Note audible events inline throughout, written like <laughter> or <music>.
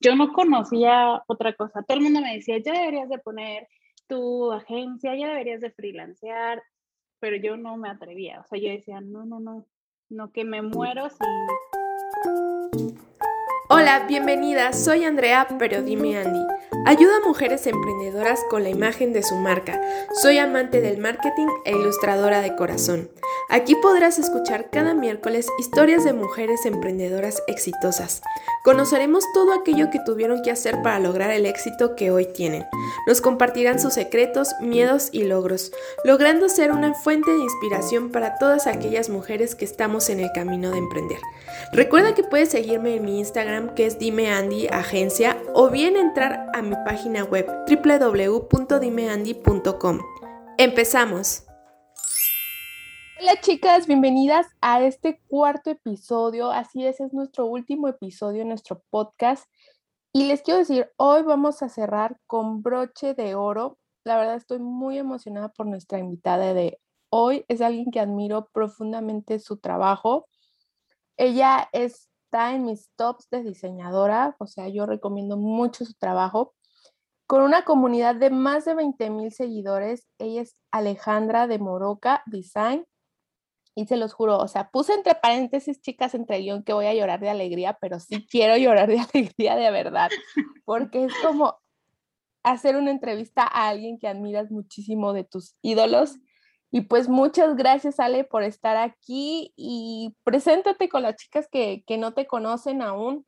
yo no conocía otra cosa. Todo el mundo me decía, ya deberías de poner tu agencia, ya deberías de freelancear, pero yo no me atrevía. O sea, yo decía, no, no, no, no, que me muero si... Hola, bienvenida, soy Andrea, pero dime Andy. Ayuda a mujeres emprendedoras con la imagen de su marca. Soy amante del marketing e ilustradora de corazón. Aquí podrás escuchar cada miércoles historias de mujeres emprendedoras exitosas. Conoceremos todo aquello que tuvieron que hacer para lograr el éxito que hoy tienen. Nos compartirán sus secretos, miedos y logros, logrando ser una fuente de inspiración para todas aquellas mujeres que estamos en el camino de emprender. Recuerda que puedes seguirme en mi Instagram que es Dime Andy Agencia o bien entrar a mi página web www.dimeandy.com. Empezamos. Hola chicas, bienvenidas a este cuarto episodio. Así es, es nuestro último episodio en nuestro podcast. Y les quiero decir, hoy vamos a cerrar con broche de oro. La verdad estoy muy emocionada por nuestra invitada de hoy. Es alguien que admiro profundamente su trabajo. Ella está en mis tops de diseñadora, o sea, yo recomiendo mucho su trabajo. Con una comunidad de más de 20 mil seguidores, ella es Alejandra de Moroca Design. Y se los juro, o sea, puse entre paréntesis, chicas, entre guion que voy a llorar de alegría, pero sí quiero llorar de <laughs> alegría de verdad, <laughs> porque es como hacer una entrevista a alguien que admiras muchísimo de tus ídolos y pues muchas gracias, Ale, por estar aquí y preséntate con las chicas que, no te conocen aún.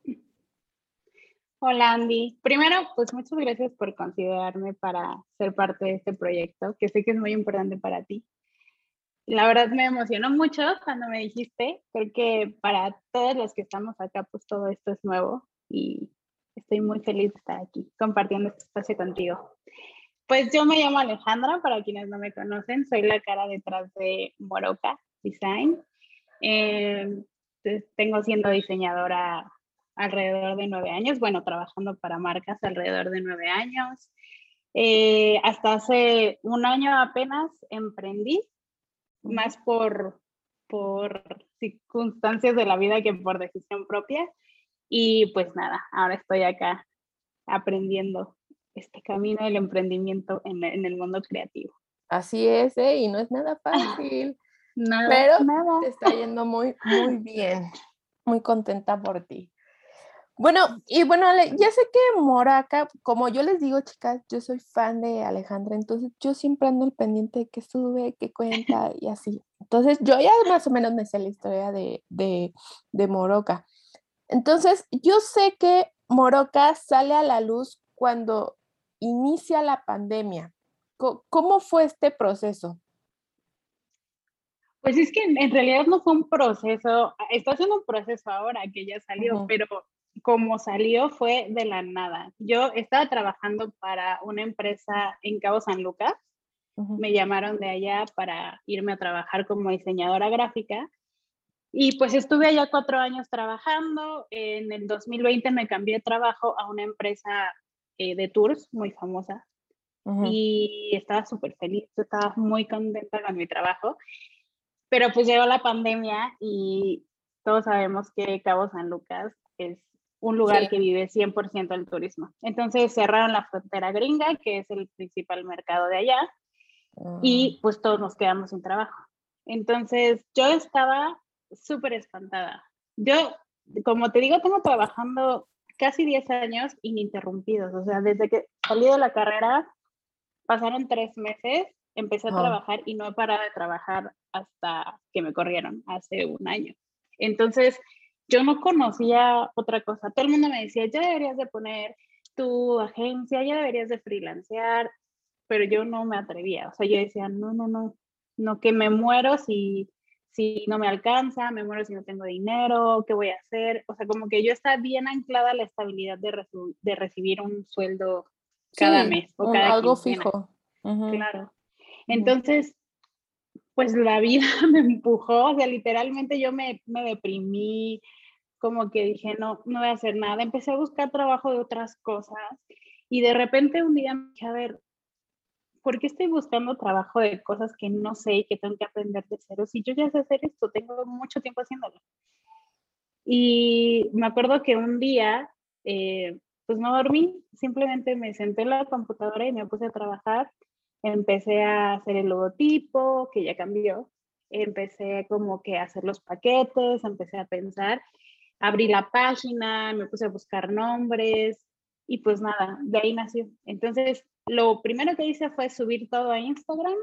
Hola, Andy. Primero, pues muchas gracias por considerarme para ser parte de este proyecto, que sé que es muy importante para ti. La verdad me emocionó mucho cuando me dijiste, porque para todos los que estamos acá, pues todo esto es nuevo y estoy muy feliz de estar aquí compartiendo este espacio contigo. Pues yo me llamo Alejandra, para quienes no me conocen, soy la cara detrás de Moroca Design. Eh, tengo siendo diseñadora alrededor de nueve años, bueno, trabajando para marcas alrededor de nueve años. Eh, hasta hace un año apenas emprendí, más por, por circunstancias de la vida que por decisión propia. Y pues nada, ahora estoy acá aprendiendo este camino del emprendimiento en, el mundo creativo. Así es, ¿eh? y no es nada fácil. <laughs> nada, pero nada. te está yendo muy, muy bien. Muy contenta por ti. Bueno, y bueno, ya sé que Moraca, como yo les digo, chicas, yo soy fan de Alejandra, entonces yo siempre ando al pendiente de qué sube, qué cuenta y así. Entonces yo ya más o menos me sé la historia de, de, de Moroca. Entonces yo sé que Moroca sale a la luz cuando inicia la pandemia. ¿Cómo fue este proceso? Pues es que en realidad no fue un proceso, está haciendo un proceso ahora que ya salió, pero como salió fue de la nada. Yo estaba trabajando para una empresa en Cabo San Lucas, me llamaron de allá para irme a trabajar como diseñadora gráfica y pues estuve allá cuatro años trabajando. En el 2020 me cambié de trabajo a una empresa eh, de tours muy famosa y estaba súper feliz, estaba muy contenta con mi trabajo, pero pues llegó la pandemia y todos sabemos que Cabo San Lucas es un lugar que vive 100% del turismo. Entonces cerraron la frontera gringa, que es el principal mercado de allá, y ah. pues todos nos quedamos sin trabajo. Entonces yo estaba súper espantada. Yo, como te digo, tengo trabajando casi 10 años ininterrumpidos. O sea, desde que salí de la carrera, pasaron tres meses, empecé a trabajar y no he parado de trabajar hasta que me corrieron hace un año. Entonces, yo no conocía otra cosa. Todo el mundo me decía, ya deberías de poner tu agencia, ya deberías de freelancear, pero yo no me atrevía. O sea, yo decía, no, no, no, no, que me muero si si no me alcanza, me muero si no tengo dinero, ¿qué voy a hacer? O sea, como que yo estaba bien anclada a la estabilidad de, de recibir un sueldo cada mes o cada algo fijo. Claro. Entonces, pues la vida <laughs> me empujó, o sea, literalmente yo me, me deprimí, como que dije, no, no voy a hacer nada. Empecé a buscar trabajo de otras cosas y de repente un día me dije, a ver, ¿por qué estoy buscando trabajo de cosas que no sé y que tengo que aprender de cero? Si yo ya sé hacer esto, tengo mucho tiempo haciéndolo. Y me acuerdo que un día, eh, pues no dormí, simplemente me senté en la computadora y me puse a trabajar. Empecé a hacer el logotipo, que ya cambió. Empecé como que a hacer los paquetes, empecé a pensar. Abrí la página, me puse a buscar nombres y pues nada, de ahí nació. Entonces, lo primero que hice fue subir todo a Instagram,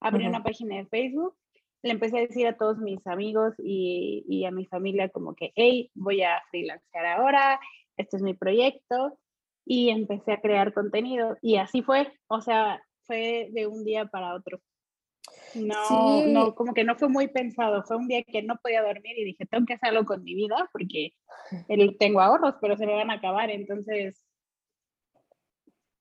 abrí una página de Facebook le empecé a decir a todos mis amigos y, y, a mi familia como que, hey, voy a freelancear ahora, este es mi proyecto, y empecé a crear contenido. Y así fue, o sea, fue de un día para otro. No, no, como que no fue muy pensado, fue un día que no podía dormir y dije, tengo que hacerlo con mi vida porque tengo ahorros, pero se me van a acabar, entonces...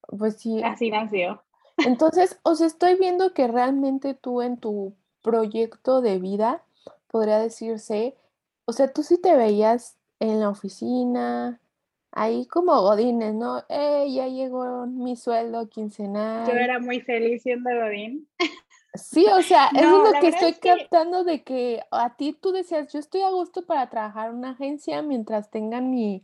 Pues sí. Así nació. Entonces, os estoy viendo que realmente tú en tu proyecto de vida, podría decirse, o sea, tú sí te veías en la oficina, ahí como Godines, ¿no? Eh, ya llegó mi sueldo quincenal. Yo era muy feliz siendo Godín. Sí, o sea, eso es lo que estoy captando de que a ti tú decías, yo estoy a gusto para trabajar en una agencia mientras tengan mi,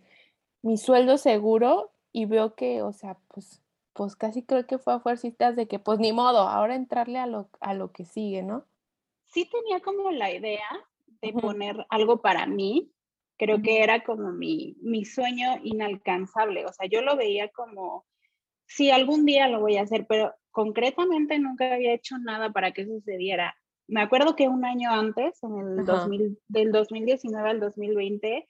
mi sueldo seguro y veo que, o sea, pues, pues casi creo que fue a fuercitas de que, pues ni modo, ahora entrarle a lo, a lo que sigue, ¿no? sí tenía como la idea de poner algo para mí. Creo que era como mi, mi sueño inalcanzable. O sea, yo lo veía como, sí, algún día lo voy a hacer, pero concretamente nunca había hecho nada para que sucediera. Me acuerdo que un año antes, en el 2000, del 2019 al 2020,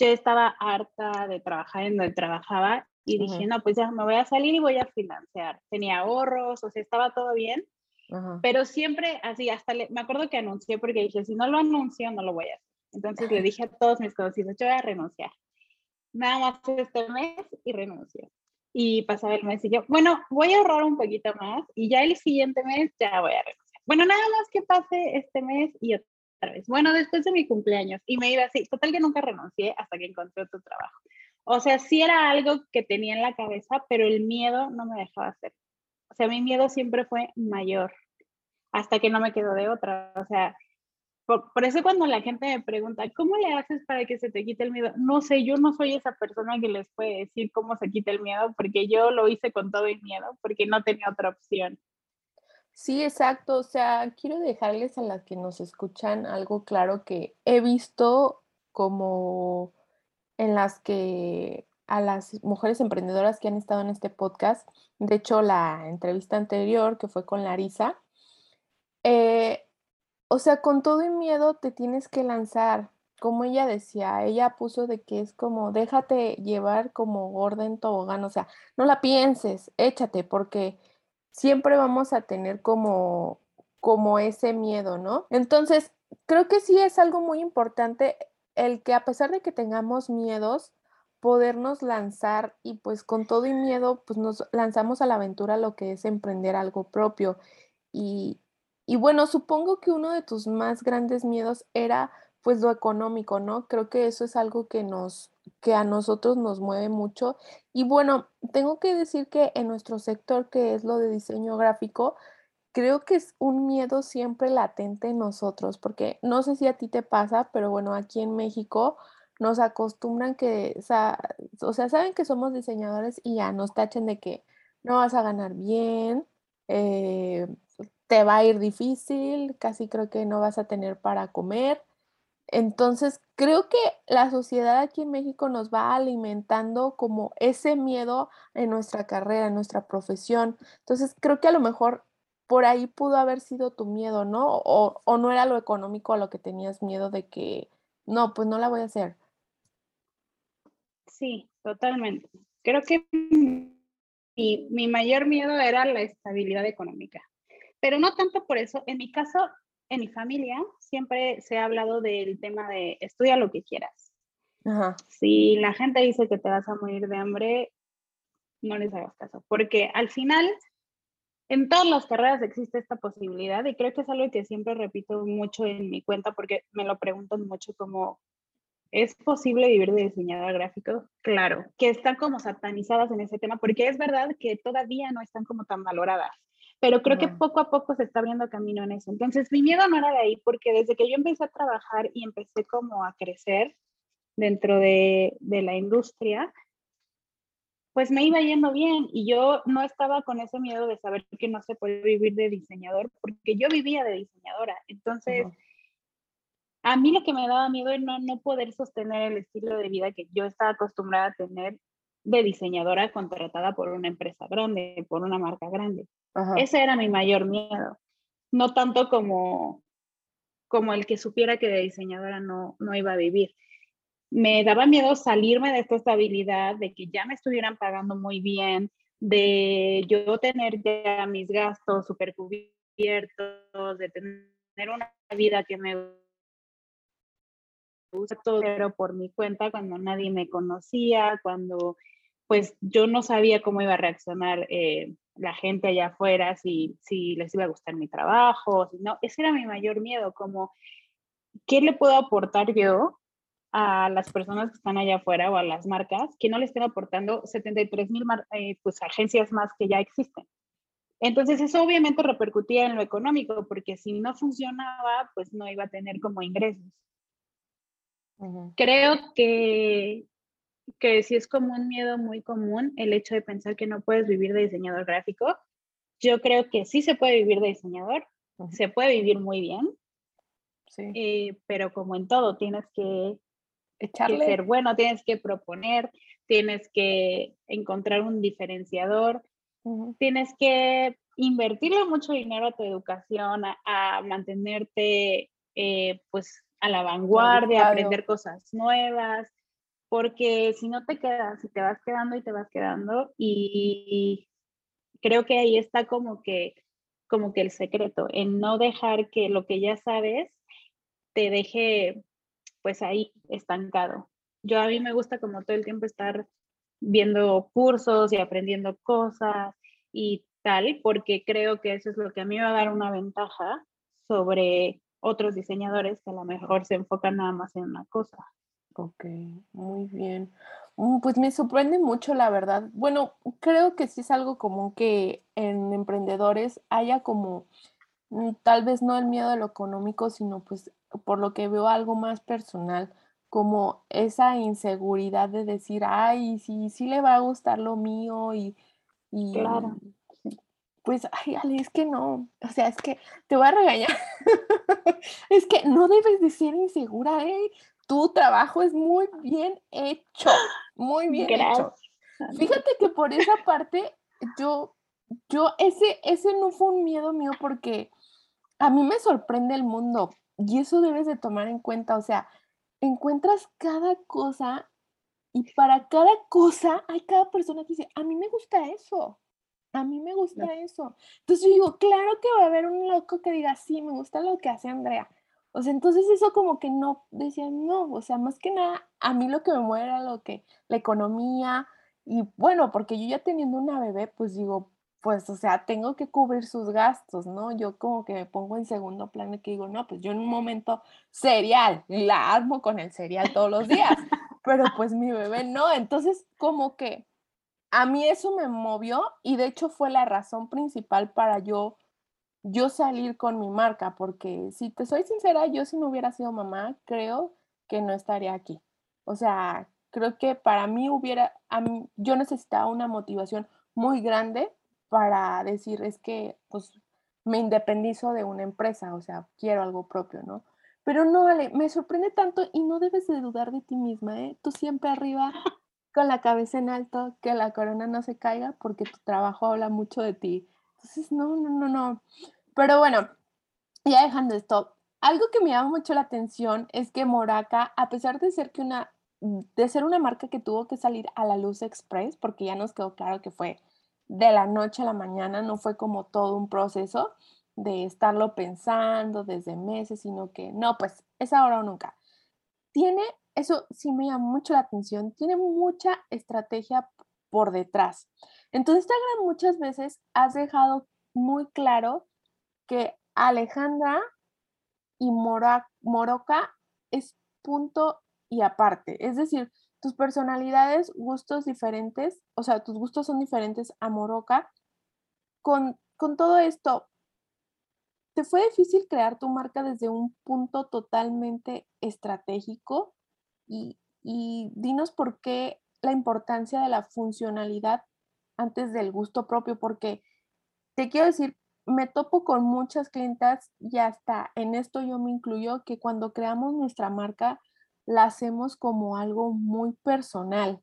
yo estaba harta de trabajar en donde trabajaba y dije, no, pues ya me voy a salir y voy a financiar. Tenía ahorros, o sea, estaba todo bien. Pero siempre así, hasta me acuerdo que anuncié porque dije, si no lo anuncio, no lo voy a hacer. Entonces le <laughs> dije a todos mis conocidos, yo voy a renunciar. Nada más este mes y renuncio. Y pasaba el mes y yo, bueno, voy a ahorrar un poquito más y ya el siguiente mes ya voy a renunciar. Bueno, nada más que pase este mes y otra vez. Bueno, después de mi cumpleaños. Y me iba así. Total que nunca renuncié hasta que encontré otro trabajo. O sea, sí era algo que tenía en la cabeza, pero el miedo no me dejaba hacer. O sea, mi miedo siempre fue mayor, hasta que no me quedo de otra. O sea, por, eso cuando la gente me pregunta, ¿cómo le haces para que se te quite el miedo? No sé, yo no soy esa persona que les puede decir cómo se quita el miedo, porque yo lo hice con todo el miedo, porque no tenía otra opción. Sí, exacto. O sea, quiero dejarles a las que nos escuchan algo claro que he visto como en las que a las mujeres emprendedoras que han estado en este podcast. De hecho, la entrevista anterior, que fue con Larisa, eh, o sea, con todo y miedo te tienes que lanzar. Como ella decía, ella puso de que es como, déjate llevar como gorda en tobogán, o sea, no la pienses, échate, porque siempre vamos a tener como, como ese miedo, ¿no? Entonces, creo que sí es algo muy importante el que a pesar de que tengamos miedos, podernos lanzar y pues con todo y miedo, pues nos lanzamos a la aventura lo que es emprender algo propio. Y, y bueno, supongo que uno de tus más grandes miedos era pues lo económico, ¿no? Creo que eso es algo que nos que a nosotros nos mueve mucho. Y bueno, tengo que decir que en nuestro sector, que es lo de diseño gráfico, creo que es un miedo siempre latente en nosotros, porque no sé si a ti te pasa, pero bueno, aquí en México nos acostumbran que, o sea, saben que somos diseñadores y ya nos tachen de que no vas a ganar bien, eh, te va a ir difícil, casi creo que no vas a tener para comer. Entonces, creo que la sociedad aquí en México nos va alimentando como ese miedo en nuestra carrera, en nuestra profesión. Entonces, creo que a lo mejor por ahí pudo haber sido tu miedo, ¿no? O, o no era lo económico a lo que tenías miedo de que, no, pues no la voy a hacer. Sí, totalmente. Creo que mi, mi mayor miedo era la estabilidad económica, pero no tanto por eso. En mi caso, en mi familia, siempre se ha hablado del tema de estudia lo que quieras. Si la gente dice que te vas a morir de hambre, no les hagas caso, porque al final en todas las carreras existe esta posibilidad y creo que es algo que siempre repito mucho en mi cuenta porque me lo preguntan mucho como, ¿Es posible vivir de diseñador gráfico? Claro, que están como satanizadas en ese tema, porque es verdad que todavía no están como tan valoradas, pero creo que poco a poco se está abriendo camino en eso. Entonces, mi miedo no era de ahí, porque desde que yo empecé a trabajar y empecé como a crecer dentro de, de la industria, pues me iba yendo bien y yo no estaba con ese miedo de saber que no se puede vivir de diseñador, porque yo vivía de diseñadora. Entonces, a mí lo que me daba miedo era no, poder sostener el estilo de vida que yo estaba acostumbrada a tener de diseñadora contratada por una empresa grande, por una marca grande. Ese era mi mayor miedo. No tanto como, como el que supiera que de diseñadora no, no iba a vivir me daba miedo salirme de esta estabilidad, de que ya me estuvieran pagando muy bien, de yo tener ya mis gastos super cubiertos, de tener una vida que me gusta todo pero por mi cuenta cuando nadie me conocía, cuando pues yo no sabía cómo iba a reaccionar eh, la gente allá afuera, si, si les iba a gustar mi trabajo, si no, ese era mi mayor miedo, como, ¿qué le puedo aportar yo a las personas que están allá afuera o a las marcas que no le estén aportando 73 mil eh, pues, agencias más que ya existen. Entonces eso obviamente repercutía en lo económico porque si no funcionaba pues no iba a tener como ingresos. Creo que, que sí es como un miedo muy común el hecho de pensar que no puedes vivir de diseñador gráfico. Yo creo que sí se puede vivir de diseñador, se puede vivir muy bien, sí. Eh, pero como en todo tienes que Echarle. que ser bueno, tienes que proponer, tienes que encontrar un diferenciador, tienes que invertirle mucho dinero a tu educación, a, mantenerte eh, pues a la vanguardia, a aprender cosas nuevas, porque si no te quedas y te vas quedando y te vas quedando y creo que ahí está como que como que el secreto, en no dejar que lo que ya sabes te deje pues ahí estancado. Yo a mí me gusta como todo el tiempo estar viendo cursos y aprendiendo cosas y tal, porque creo que eso es lo que a mí va a dar una ventaja sobre otros diseñadores que a lo mejor se enfocan nada más en una cosa. Ok, muy bien. Mm, pues me sorprende mucho, la verdad. Bueno, creo que sí es algo común que en emprendedores haya como, mm, tal vez no el miedo a lo económico, sino pues por lo que veo algo más personal, como esa inseguridad de decir, ay, sí, sí le va a gustar lo mío y, claro. pues, ay, Ale, es que no, o sea, es que te voy a regañar, <laughs> es que no debes de ser insegura, ¿eh? Tu trabajo es muy bien hecho, muy bien hecho. Fíjate que por esa parte, yo, yo, ese, ese no fue un miedo mío porque a mí me sorprende el mundo, y eso debes de tomar en cuenta, o sea, encuentras cada cosa y para cada cosa hay cada persona que dice, a mí me gusta eso, a mí me gusta eso. Entonces yo digo, claro que va a haber un loco que diga, sí, me gusta lo que hace Andrea. O sea, entonces eso como que no, decía, no, o sea, más que nada, a mí lo que me mueve era lo que, la economía, y bueno, porque yo ya teniendo una bebé, pues digo, pues, o sea, tengo que cubrir sus gastos, ¿no? Yo como que me pongo en segundo plano y que digo, no, pues yo en un momento cereal, la armo con el cereal todos los días, <laughs> pero pues mi bebé no, entonces como que a mí eso me movió y de hecho fue la razón principal para yo yo salir con mi marca, porque si te soy sincera, yo si no hubiera sido mamá, creo que no estaría aquí. O sea, creo que para mí hubiera, yo necesitaba una motivación muy grande para decir, es que pues me independizo de una empresa, o sea, quiero algo propio, ¿no? Pero no, Ale, me sorprende tanto y no debes de dudar de ti misma, ¿eh? Tú siempre arriba, con la cabeza en alto, que la corona no se caiga porque tu trabajo habla mucho de ti. Entonces, no, no, no, no. Pero bueno, ya dejando esto, algo que me llama mucho la atención es que Moraca, a pesar de ser que una de ser una marca que tuvo que salir a la luz express, porque ya nos quedó claro que fue de la noche a la mañana, no fue como todo un proceso de estarlo pensando desde meses, sino que no, pues es ahora o nunca. Tiene, eso sí me llama mucho la atención, tiene mucha estrategia por detrás. Entonces, Instagram muchas veces has dejado muy claro que Alejandra y Moroca es punto y aparte. Es decir, tus personalidades, gustos diferentes, o sea, tus gustos son diferentes a Moroca. Con, con todo esto, ¿te fue difícil crear tu marca desde un punto totalmente estratégico? Y, y dinos por qué la importancia de la funcionalidad antes del gusto propio, porque te quiero decir, me topo con muchas clientas y hasta en esto yo me incluyo que cuando creamos nuestra marca la hacemos como algo muy personal.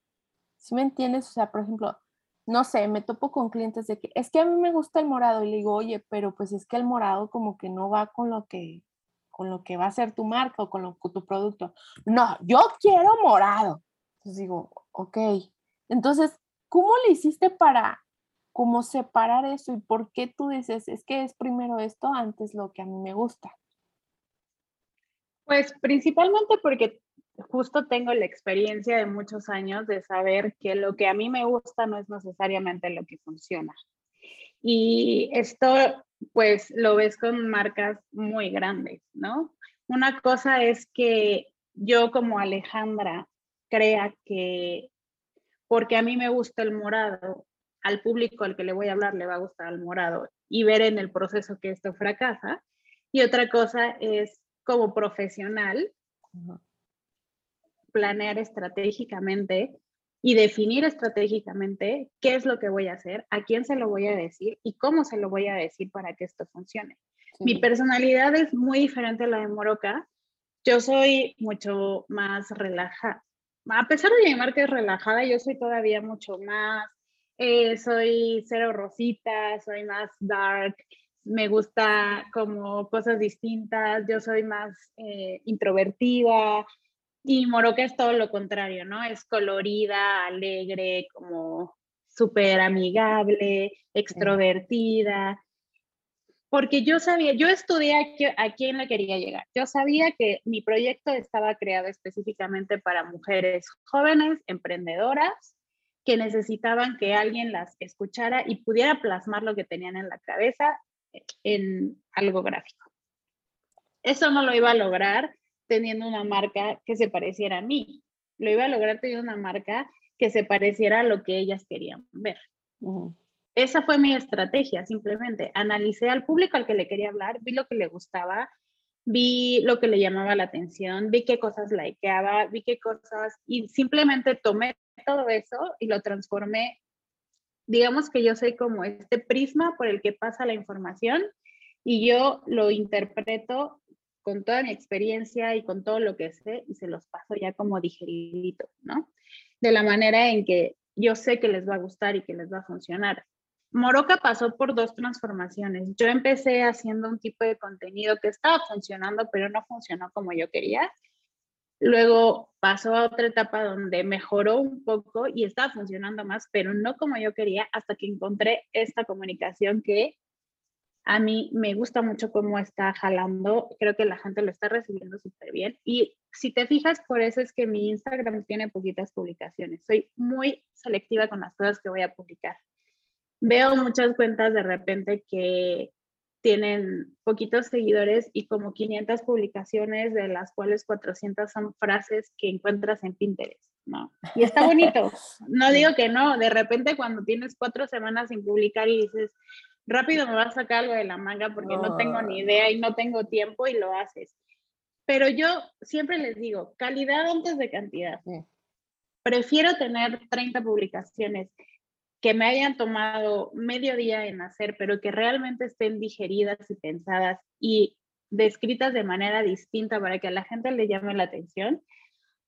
¿Sí me entiendes? O sea, por ejemplo, no sé, me topo con clientes de que es que a mí me gusta el morado y le digo, oye, pero pues es que el morado como que no va con lo que con lo que va a ser tu marca o con, lo, con tu producto. No, yo quiero morado. Entonces digo, ok. Entonces, ¿cómo le hiciste para como separar eso y por qué tú dices, es que es primero esto antes lo que a mí me gusta? Pues principalmente porque justo tengo la experiencia de muchos años de saber que lo que a mí me gusta no es necesariamente lo que funciona. Y esto, pues, lo ves con marcas muy grandes, ¿no? Una cosa es que yo como Alejandra crea que porque a mí me gusta el morado, al público al que le voy a hablar le va a gustar el morado y ver en el proceso que esto fracasa. Y otra cosa es como profesional planear estratégicamente y definir estratégicamente qué es lo que voy a hacer, a quién se lo voy a decir y cómo se lo voy a decir para que esto funcione. Mi personalidad es muy diferente a la de Moroca. Yo soy mucho más relajada. A pesar de que mi marca es relajada, yo soy todavía mucho más, eh, soy cero rosita, soy más dark, me gusta como cosas distintas, yo soy más eh, introvertida, y Moroca es todo lo contrario, ¿no? Es colorida, alegre, como súper amigable, extrovertida. Porque yo sabía, yo estudié a, quién le quería llegar. Yo sabía que mi proyecto estaba creado específicamente para mujeres jóvenes, emprendedoras, que necesitaban que alguien las escuchara y pudiera plasmar lo que tenían en la cabeza en algo gráfico. Eso no lo iba a lograr teniendo una marca que se pareciera a mí. Lo iba a lograr teniendo una marca que se pareciera a lo que ellas querían ver. Esa fue mi estrategia, simplemente. Analicé al público al que le quería hablar, vi lo que le gustaba, vi lo que le llamaba la atención, vi qué cosas likeaba, vi qué cosas, y simplemente tomé todo eso y lo transformé. Digamos que yo soy como este prisma por el que pasa la información y yo lo interpreto con toda mi experiencia y con todo lo que sé y se los paso ya como digeridito, ¿no? De la manera en que yo sé que les va a gustar y que les va a funcionar. Moroca pasó por dos transformaciones. Yo empecé haciendo un tipo de contenido que estaba funcionando, pero no funcionó como yo quería. Luego pasó a otra etapa donde mejoró un poco y estaba funcionando más, pero no como yo quería, hasta que encontré esta comunicación que a mí me gusta mucho cómo está jalando, creo que la gente lo está recibiendo súper bien. Y si te fijas, por eso es que mi Instagram tiene poquitas publicaciones. Soy muy selectiva con las cosas que voy a publicar. Veo muchas cuentas de repente que tienen poquitos seguidores y como 500 publicaciones, de las cuales 400 son frases que encuentras en Pinterest, ¿no? Y está bonito. <laughs> No digo que no, de repente cuando tienes cuatro semanas sin publicar y dices, rápido me vas a sacar algo de la manga porque no. tengo ni idea y no tengo tiempo y lo haces. Pero yo siempre les digo, calidad antes de cantidad. Prefiero tener 30 publicaciones que me hayan tomado medio día en hacer, pero que realmente estén digeridas y pensadas y descritas de manera distinta para que a la gente le llame la atención,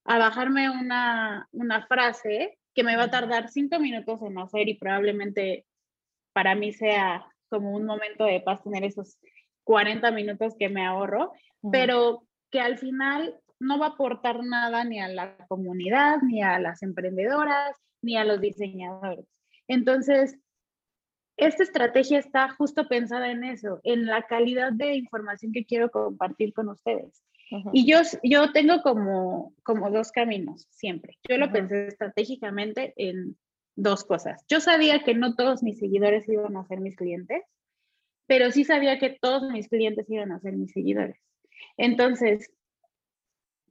a bajarme una, una frase que me va a tardar cinco minutos en hacer y probablemente para mí sea como un momento de paz tener esos 40 minutos que me ahorro, pero que al final no va a aportar nada ni a la comunidad, ni a las emprendedoras, ni a los diseñadores. Entonces, esta estrategia está justo pensada en eso, en la calidad de información que quiero compartir con ustedes. Y yo, yo tengo como, como dos caminos siempre. Yo lo pensé estratégicamente en dos cosas. Yo sabía que no todos mis seguidores iban a ser mis clientes, pero sí sabía que todos mis clientes iban a ser mis seguidores. Entonces,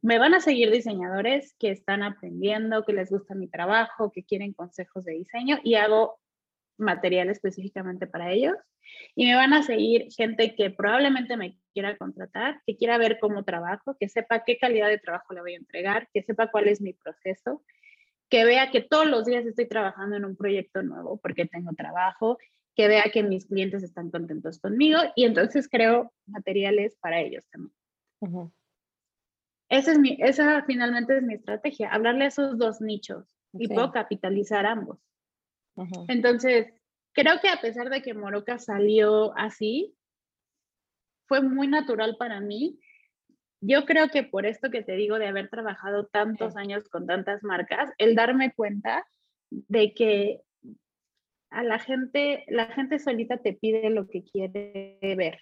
me van a seguir diseñadores que están aprendiendo, que les gusta mi trabajo, que quieren consejos de diseño y hago material específicamente para ellos. Y me van a seguir gente que probablemente me quiera contratar, que quiera ver cómo trabajo, que sepa qué calidad de trabajo le voy a entregar, que sepa cuál es mi proceso, que vea que todos los días estoy trabajando en un proyecto nuevo porque tengo trabajo, que vea que mis clientes están contentos conmigo y entonces creo materiales para ellos también. Esa, es mi, esa finalmente es mi estrategia, hablarle a esos dos nichos y puedo capitalizar ambos. Entonces, creo que a pesar de que Moroca salió así, fue muy natural para mí. Yo creo que por esto que te digo de haber trabajado tantos años con tantas marcas, el darme cuenta de que a la gente, la gente solita te pide lo que quiere ver.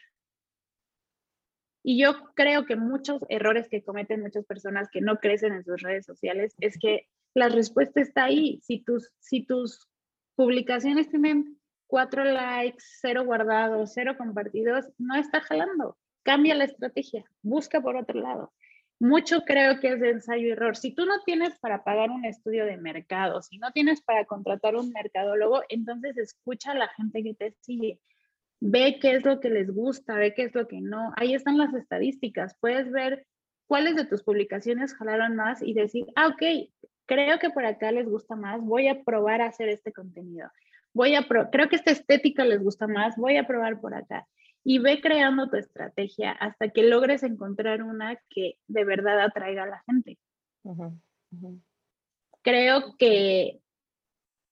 Y yo creo que muchos errores que cometen muchas personas que no crecen en sus redes sociales es que la respuesta está ahí. Si tus, si tus publicaciones tienen cuatro likes, cero guardados, cero compartidos, no está jalando. Cambia la estrategia, busca por otro lado. Mucho creo que es de ensayo y error. Si tú no tienes para pagar un estudio de mercado, si no tienes para contratar un mercadólogo, entonces escucha a la gente que te sigue. Ve qué es lo que les gusta, ve qué es lo que no. Ahí están las estadísticas. Puedes ver cuáles de tus publicaciones jalaron más y decir, ah, ok, creo que por acá les gusta más, voy a probar a hacer este contenido. Voy a creo que esta estética les gusta más, voy a probar por acá y ve creando tu estrategia hasta que logres encontrar una que de verdad atraiga a la gente. Creo que,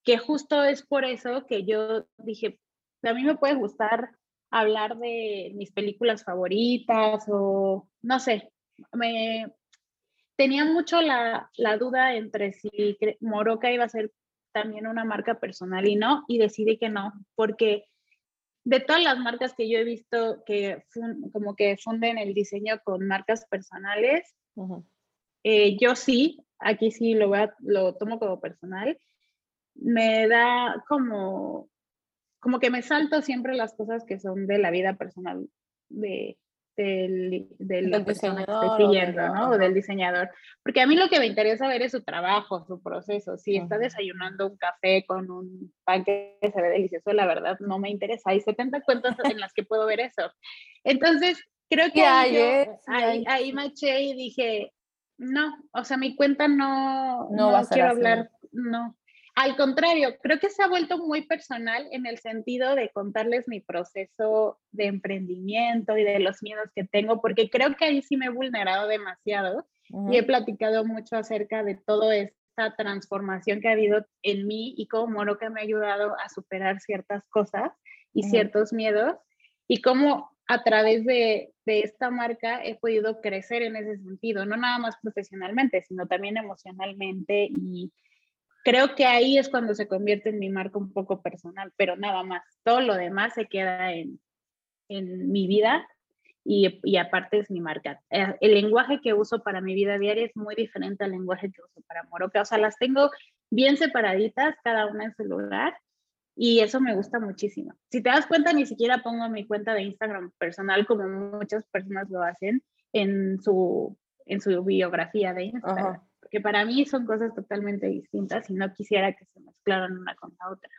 que justo es por eso que yo dije, a mí me puede gustar hablar de mis películas favoritas o no sé, me tenía mucho la, la duda entre si Moroca iba a ser también una marca personal y no, y decidí que no, porque de todas las marcas que yo he visto que como que funden el diseño con marcas personales, eh, yo sí, aquí sí lo, voy lo tomo como personal, me da como, como que me salto siempre las cosas que son de la vida personal de, del, de la persona que esté siguiendo, ¿no? O del diseñador. Porque a mí lo que me interesa ver es su trabajo, su proceso. Si está desayunando un café con un pan que se ve delicioso, la verdad no me interesa. Hay 70 cuentas en las que puedo ver eso. Entonces, creo que ahí, ahí, ahí, maché y dije, no, o sea, mi cuenta no, no, va a quiero hablar, no. Al contrario, creo que se ha vuelto muy personal en el sentido de contarles mi proceso de emprendimiento y de los miedos que tengo, porque creo que ahí sí me he vulnerado demasiado y he platicado mucho acerca de toda esta transformación que ha habido en mí y cómo Moroca me ha ayudado a superar ciertas cosas y ciertos miedos y cómo a través de, de, esta marca he podido crecer en ese sentido, no nada más profesionalmente, sino también emocionalmente y creo que ahí es cuando se convierte en mi marca un poco personal, pero nada más. Todo lo demás se queda en, en mi vida y, y, aparte es mi marca. Eh, el lenguaje que uso para mi vida diaria es muy diferente al lenguaje que uso para Moroca. O sea, las tengo bien separaditas, cada una en su lugar. Y eso me gusta muchísimo. Si te das cuenta, ni siquiera pongo mi cuenta de Instagram personal como muchas personas lo hacen en su, en su biografía de Instagram que para mí son cosas totalmente distintas y no quisiera que se mezclaran una con la otra.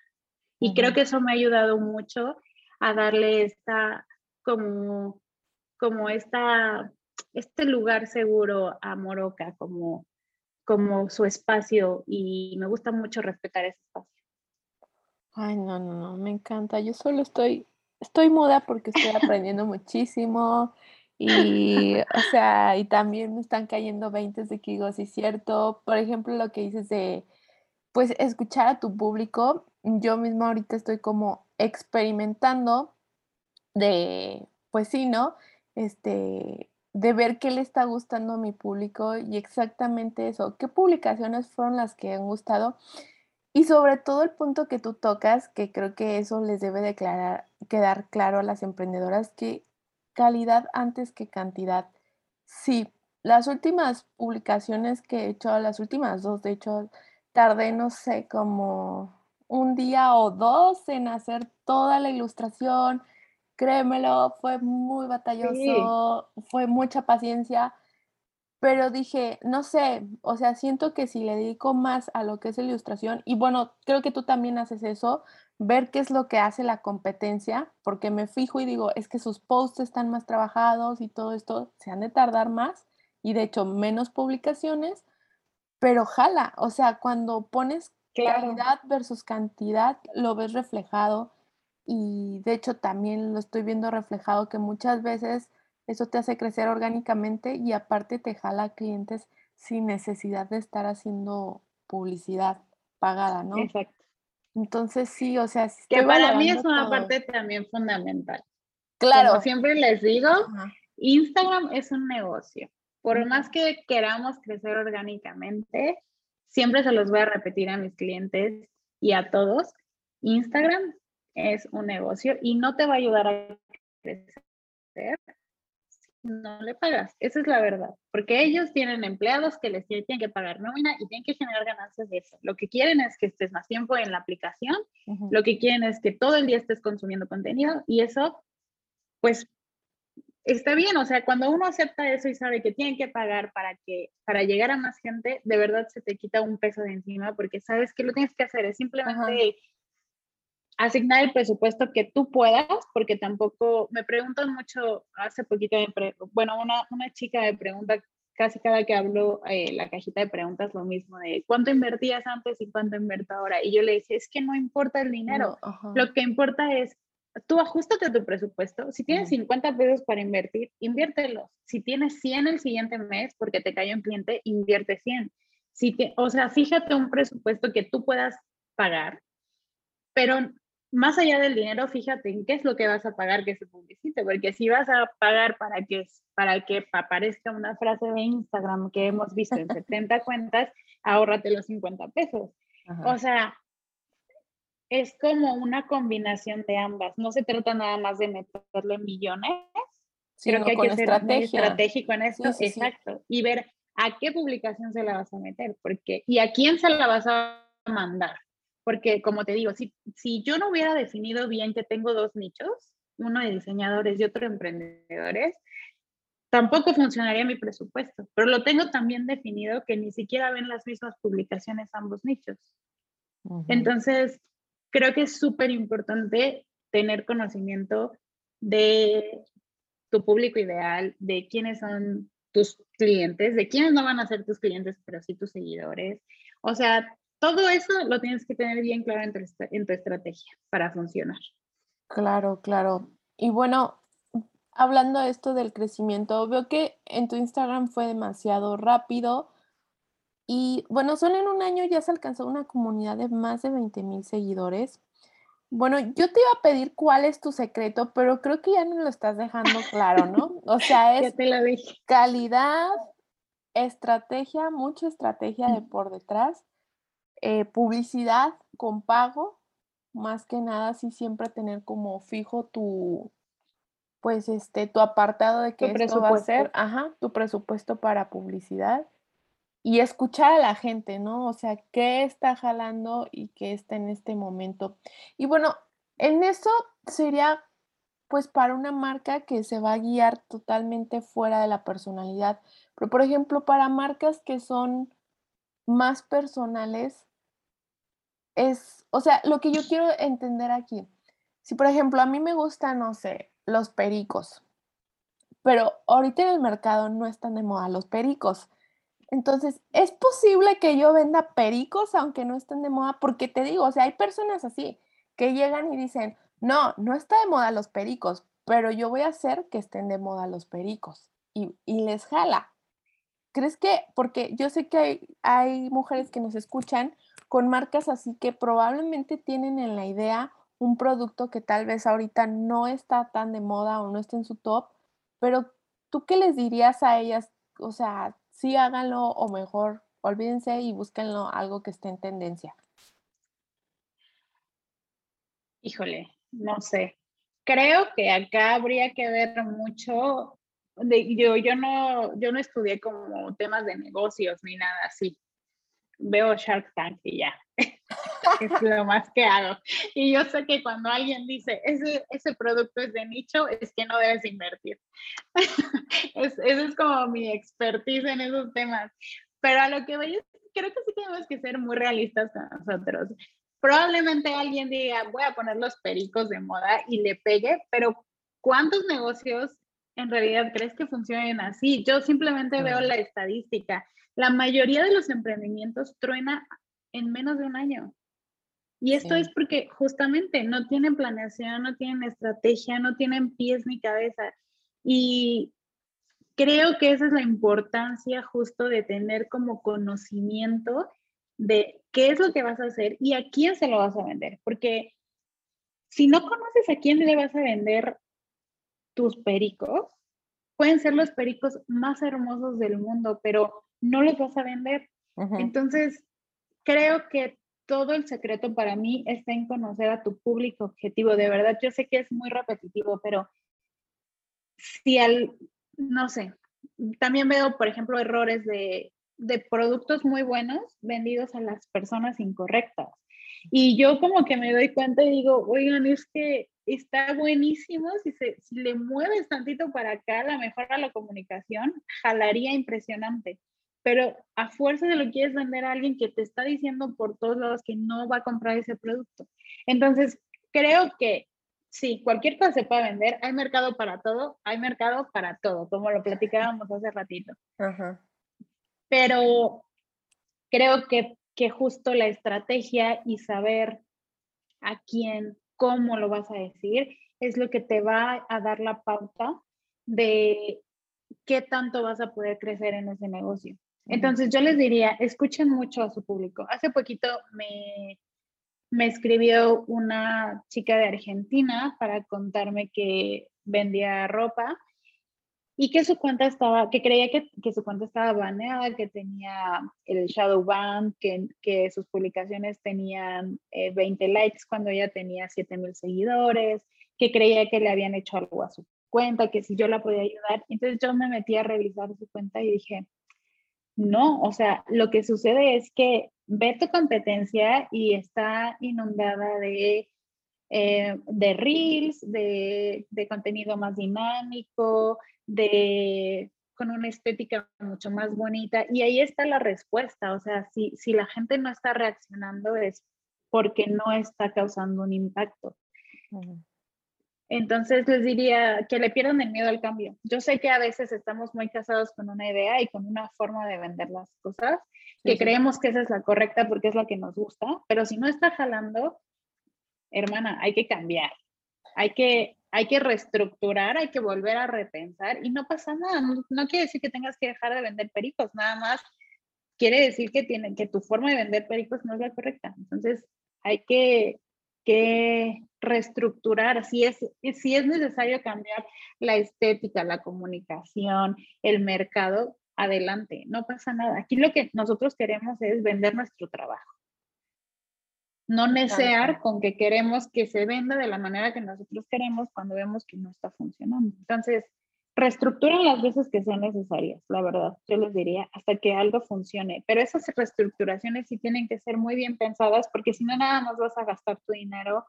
Y creo que eso me ha ayudado mucho a darle esta, como, como esta, este lugar seguro a Moroca, como, como su espacio y me gusta mucho respetar ese espacio. Ay, no, no, no, me encanta. Yo solo estoy, estoy muda porque estoy aprendiendo <laughs> muchísimo. Y, <laughs> o sea, y también me están cayendo 20 de que digo, sí cierto. Por ejemplo, lo que dices de, pues, escuchar a tu público. Yo mismo ahorita estoy como experimentando de, pues sí, ¿no? Este, de ver qué le está gustando a mi público y exactamente eso, qué publicaciones fueron las que han gustado. Y sobre todo el punto que tú tocas, que creo que eso les debe declarar, quedar claro a las emprendedoras, que calidad antes que cantidad. Sí, las últimas publicaciones que he hecho, las últimas dos, de hecho, tardé, no sé, como un día o dos en hacer toda la ilustración. Créemelo, fue muy batalloso, fue mucha paciencia, pero dije, no sé, o sea, siento que si le dedico más a lo que es ilustración, y bueno, creo que tú también haces eso, ver qué es lo que hace la competencia, porque me fijo y digo, es que sus posts están más trabajados y todo esto se han de tardar más y de hecho menos publicaciones, pero jala, o sea, cuando pones calidad versus cantidad, lo ves reflejado y de hecho también lo estoy viendo reflejado que muchas veces eso te hace crecer orgánicamente y aparte te jala clientes sin necesidad de estar haciendo publicidad pagada, ¿no? Exacto. Entonces sí, o sea, que para mí es una parte también fundamental. Claro. Como siempre les digo, Instagram es un negocio. Por más que queramos crecer orgánicamente, siempre se los voy a repetir a mis clientes y a todos, Instagram es un negocio y no te va a ayudar a crecer no le pagas. Esa es la verdad. Porque ellos tienen empleados que les tienen que pagar nómina y tienen que generar ganancias de eso. Lo que quieren es que estés más tiempo en la aplicación. Lo que quieren es que todo el día estés consumiendo contenido y eso, pues, está bien. O sea, cuando uno acepta eso y sabe que tienen que pagar para, que, para llegar a más gente, de verdad se te quita un peso de encima porque sabes que lo tienes que hacer. Es simplemente asignar el presupuesto que tú puedas, porque tampoco me preguntan mucho, hace poquito, bueno, una, una, chica me pregunta casi cada que hablo eh, la cajita de preguntas lo mismo de cuánto invertías antes y cuánto invierto ahora. Y yo le dije, es que no importa el dinero, lo que importa es tú ajustate tu presupuesto. Si tienes 50 pesos para invertir, inviértelos. Si tienes 100 el siguiente mes porque te cayó un cliente, invierte 100. Si te, o sea, fíjate un presupuesto que tú puedas pagar, pero más allá del dinero, fíjate en qué es lo que vas a pagar que se publicite, porque si vas a pagar para que, para que aparezca una frase de Instagram que hemos visto en 70 <laughs> cuentas, ahórrate los 50 pesos. O sea, es como una combinación de ambas. No se trata nada más de meterle millones, sino que hay que ser muy estratégico en esto, exacto, y ver a qué publicación se la vas a meter, porque y a quién se la vas a mandar. Porque, como te digo, si, si yo no hubiera definido bien que tengo dos nichos, uno de diseñadores y otro de emprendedores, tampoco funcionaría mi presupuesto. Pero lo tengo también definido que ni siquiera ven las mismas publicaciones ambos nichos. Entonces, creo que es súper importante tener conocimiento de tu público ideal, de quiénes son tus clientes, de quiénes no van a ser tus clientes, pero sí tus seguidores. O sea, todo eso lo tienes que tener bien claro en tu, estrategia para funcionar. Claro, claro. Y bueno, hablando de esto del crecimiento, veo que en tu Instagram fue demasiado rápido. Y bueno, solo en un año ya se alcanzó una comunidad de más de 20 mil seguidores. Bueno, yo te iba a pedir cuál es tu secreto, pero creo que ya no lo estás dejando claro, ¿no? O sea, <laughs> es calidad, estrategia, mucha estrategia de por detrás eh, publicidad con pago, más que nada, sí siempre tener como fijo tu, pues este, tu apartado de que esto va a ser, ajá, tu presupuesto para publicidad y escuchar a la gente, ¿no? O sea, qué está jalando y qué está en este momento. Y bueno, en eso sería pues para una marca que se va a guiar totalmente fuera de la personalidad. Pero por ejemplo, para marcas que son más personales, es, o sea, lo que yo quiero entender aquí, si por ejemplo a mí me gustan, no sé, los pericos, pero ahorita en el mercado no están de moda los pericos. Entonces, ¿es posible que yo venda pericos aunque no estén de moda? Porque te digo, o sea, hay personas así que llegan y dicen, no, no está de moda los pericos, pero yo voy a hacer que estén de moda los pericos y, y les jala. ¿Crees que, porque yo sé que hay, hay mujeres que nos escuchan con marcas así que probablemente tienen en la idea un producto que tal vez ahorita no está tan de moda o no está en su top, pero tú qué les dirías a ellas? O sea, sí háganlo o mejor olvídense y búsquenlo algo que esté en tendencia. Híjole, no sé. Creo que acá habría que ver mucho de, yo, yo no yo no estudié como temas de negocios ni nada así veo Shark Tank y ya. <laughs> es lo más que hago. Y yo sé que cuando alguien dice, ese, ese producto es de nicho, es que no debes invertir. <laughs> es, eso es como mi expertise en esos temas. Pero a lo que voy, creo que sí tenemos que ser muy realistas con nosotros. Probablemente alguien diga, voy a poner los pericos de moda y le pegue, pero ¿cuántos negocios en realidad crees que funcionen así? Yo simplemente veo la estadística la mayoría de los emprendimientos truena en menos de un año. Y esto es porque justamente no tienen planeación, no tienen estrategia, no tienen pies ni cabeza. Y creo que esa es la importancia justo de tener como conocimiento de qué es lo que vas a hacer y a quién se lo vas a vender. Porque si no conoces a quién le vas a vender tus pericos, pueden ser los pericos más hermosos del mundo, pero no los vas a vender. Entonces, creo que todo el secreto para mí está en conocer a tu público objetivo. De verdad, yo sé que es muy repetitivo, pero si al, no sé, también veo, por ejemplo, errores de, de productos muy buenos vendidos a las personas incorrectas. Y yo como que me doy cuenta y digo, oigan, es que está buenísimo, si, se, si le mueves tantito para acá, la mejora la comunicación, jalaría impresionante. Pero a fuerza de lo quieres vender a alguien que te está diciendo por todos lados que no va a comprar ese producto. Entonces, creo que sí, cualquier cosa se puede vender, hay mercado para todo, hay mercado para todo, como lo platicábamos hace ratito. Pero creo que, que justo la estrategia y saber a quién, cómo lo vas a decir, es lo que te va a dar la pauta de qué tanto vas a poder crecer en ese negocio. Entonces yo les diría, escuchen mucho a su público. Hace poquito me, me escribió una chica de Argentina para contarme que vendía ropa y que su cuenta estaba, que creía que, que su cuenta estaba baneada, que tenía el shadow ban, que, que sus publicaciones tenían 20 eh, likes cuando ella tenía 7000 seguidores, que creía que le habían hecho algo a su cuenta, que si yo la podía ayudar. Entonces yo me metí a revisar su cuenta y dije, no, o sea, lo que sucede es que ve tu competencia y está inundada de, eh, de reels, de, contenido más dinámico, de con una estética mucho más bonita. Y ahí está la respuesta. O sea, si, si la gente no está reaccionando es porque no está causando un impacto. Entonces les diría que le pierdan el miedo al cambio. Yo sé que a veces estamos muy casados con una idea y con una forma de vender las cosas, que creemos que esa es la correcta porque es la que nos gusta, pero si no está jalando, hermana, hay que cambiar. Hay que, hay que reestructurar, hay que volver a repensar y no pasa nada. No, quiere decir que tengas que dejar de vender pericos, nada más quiere decir que, tiene, que tu forma de vender pericos no es la correcta. Entonces, hay que que reestructurar, si es, si es necesario cambiar la estética, la comunicación, el mercado, adelante, no pasa nada. Aquí lo que nosotros queremos es vender nuestro trabajo. No necear con que queremos que se venda de la manera que nosotros queremos cuando vemos que no está funcionando. Entonces, reestructuren las veces que sean necesarias, la verdad, yo les diría, hasta que algo funcione. Pero esas reestructuraciones sí tienen que ser muy bien pensadas porque si no, nada más vas a gastar tu dinero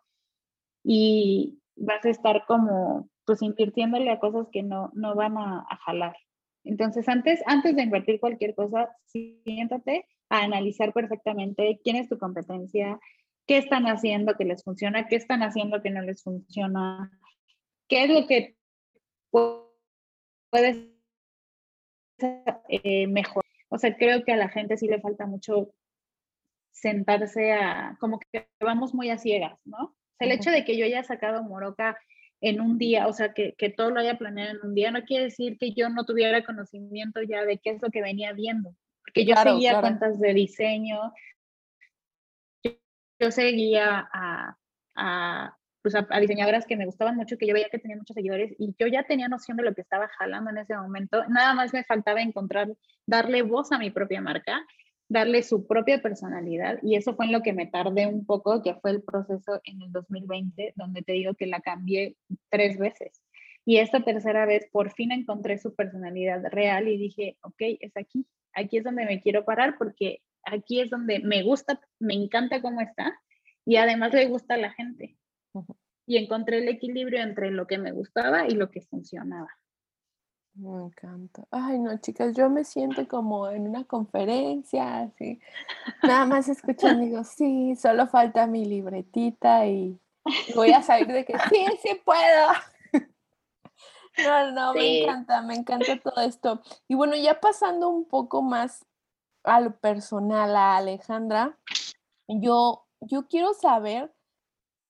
y vas a estar como, pues, invirtiéndole a cosas que no, no van a, jalar. Entonces, antes, antes de invertir cualquier cosa, siéntate a analizar perfectamente quién es tu competencia, qué están haciendo que les funciona, qué están haciendo que no les funciona, qué es lo que puede ser eh, mejor. O sea, creo que a la gente sí le falta mucho sentarse a, como que vamos muy a ciegas, ¿no? O sea, el hecho de que yo haya sacado Moroca en un día, o sea, que, que, todo lo haya planeado en un día, no quiere decir que yo no tuviera conocimiento ya de qué es lo que venía viendo, porque yo seguía cuentas de diseño, yo, seguía a, a, pues a, diseñadoras que me gustaban mucho, que yo veía que tenían muchos seguidores y yo ya tenía noción de lo que estaba jalando en ese momento. Nada más me faltaba encontrar, darle voz a mi propia marca, darle su propia personalidad y eso fue en lo que me tardé un poco, que fue el proceso en el 2020, donde te digo que la cambié tres veces. Y esta tercera vez por fin encontré su personalidad real y dije, ok, es aquí, aquí es donde me quiero parar porque aquí es donde me gusta, me encanta cómo está y además le gusta a la gente. Y encontré el equilibrio entre lo que me gustaba y lo que funcionaba. Me encanta. Ay, no, chicas, yo me siento como en una conferencia, así. Nada más escuchando, digo, sí, solo falta mi libretita y voy a salir de que sí, sí puedo. <laughs> No, no, me encanta, me encanta todo esto. Y bueno, ya pasando un poco más a lo personal a Alejandra, yo, yo quiero saber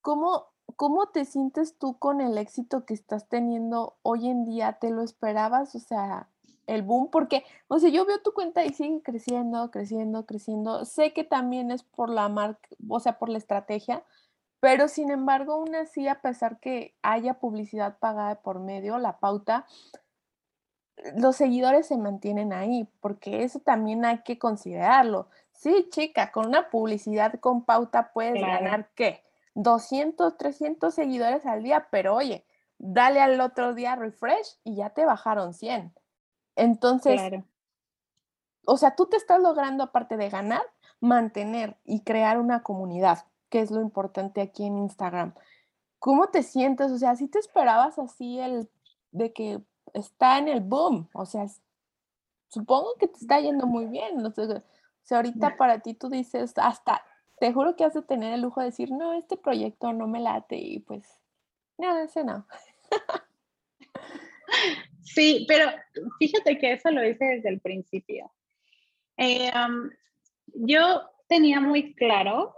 cómo, cómo te sientes tú con el éxito que estás teniendo hoy en día. ¿Te lo esperabas? O sea, el boom, porque, o sea, yo veo tu cuenta y sigue creciendo, creciendo, creciendo. Sé que también es por la marca, o sea, por la estrategia, pero sin embargo, aún así, a pesar que haya publicidad pagada por medio, la pauta, los seguidores se mantienen ahí, porque eso también hay que considerarlo. Sí, chica, con una publicidad con pauta puedes ganar, ¿qué? 200, 300 seguidores al día, pero oye, dale al otro día refresh y ya te bajaron 100. Entonces, o sea, tú te estás logrando, aparte de ganar, mantener y crear una comunidad, que es lo importante aquí en Instagram. ¿Cómo te sientes? O sea, si te esperabas así el de que está en el boom, o sea, supongo que te está yendo muy bien. O sea, ahorita para ti tú dices, hasta, te juro que has de tener el lujo de decir, no, este proyecto no me late y pues, no, ese no. Sí, pero fíjate que eso lo hice desde el principio. Eh, yo tenía muy claro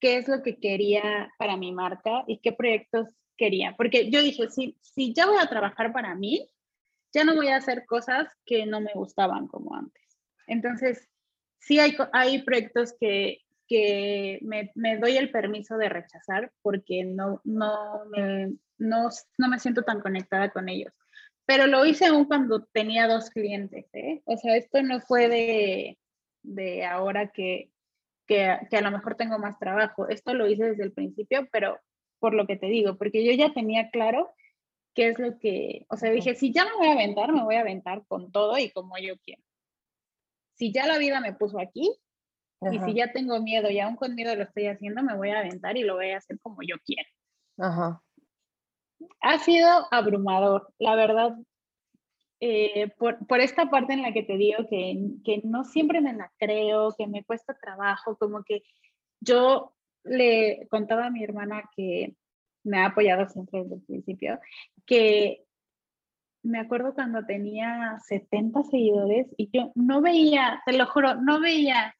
qué es lo que quería para mi marca y qué proyectos quería, porque yo dije, si, si ya voy a trabajar para mí, ya no voy a hacer cosas que no me gustaban como antes. Entonces, sí hay, hay proyectos que, que me, doy el permiso de rechazar porque no, no, me, no, no me siento tan conectada con ellos. Pero lo hice aún cuando tenía dos clientes, ¿eh? O sea, esto no fue de, de ahora que, que, que, a lo mejor tengo más trabajo. Esto lo hice desde el principio, pero por lo que te digo, porque yo ya tenía claro qué es lo que, o sea, dije, si ya me voy a aventar, me voy a aventar con todo y como yo quiero. Si ya la vida me puso aquí, y si ya tengo miedo y aún con miedo lo estoy haciendo, me voy a aventar y lo voy a hacer como yo quiero. Ajá. Ha sido abrumador, la verdad, eh, por, por, esta parte en la que te digo que, que no siempre me la creo, que me cuesta trabajo, como que yo le contaba a mi hermana que me ha apoyado siempre desde el principio, que me acuerdo cuando tenía 70 seguidores y yo no veía, te lo juro, no veía